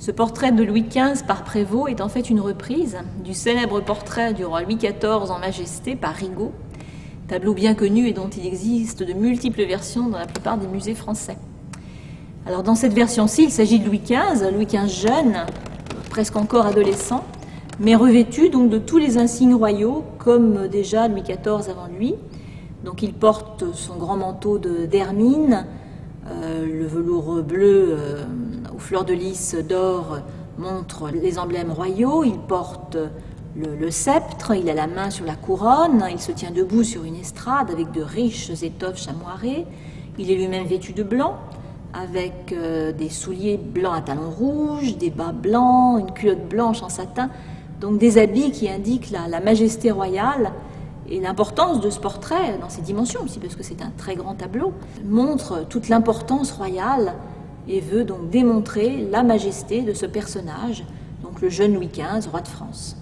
Ce portrait de Louis XV par Prévost est en fait une reprise du célèbre portrait du roi Louis XIV en majesté par Rigaud, tableau bien connu et dont il existe de multiples versions dans la plupart des musées français. Alors dans cette version-ci, il s'agit de Louis XV, Louis XV jeune, presque encore adolescent, mais revêtu donc de tous les insignes royaux, comme déjà Louis XIV avant lui. Donc il porte son grand manteau d'hermine, euh, le velours bleu euh, aux fleurs de lys d'or montre les emblèmes royaux. Il porte le, sceptre, il a la main sur la couronne, il se tient debout sur une estrade avec de riches étoffes chamoirées. Il est lui-même vêtu de blanc, avec euh, des souliers blancs à talons rouges, des bas blancs, une culotte blanche en satin. Donc des habits qui indiquent la majesté royale et l'importance de ce portrait, dans ses dimensions aussi, parce que c'est un très grand tableau, montre toute l'importance royale et veut donc démontrer la majesté de ce personnage, donc le jeune Louis XV, roi de France.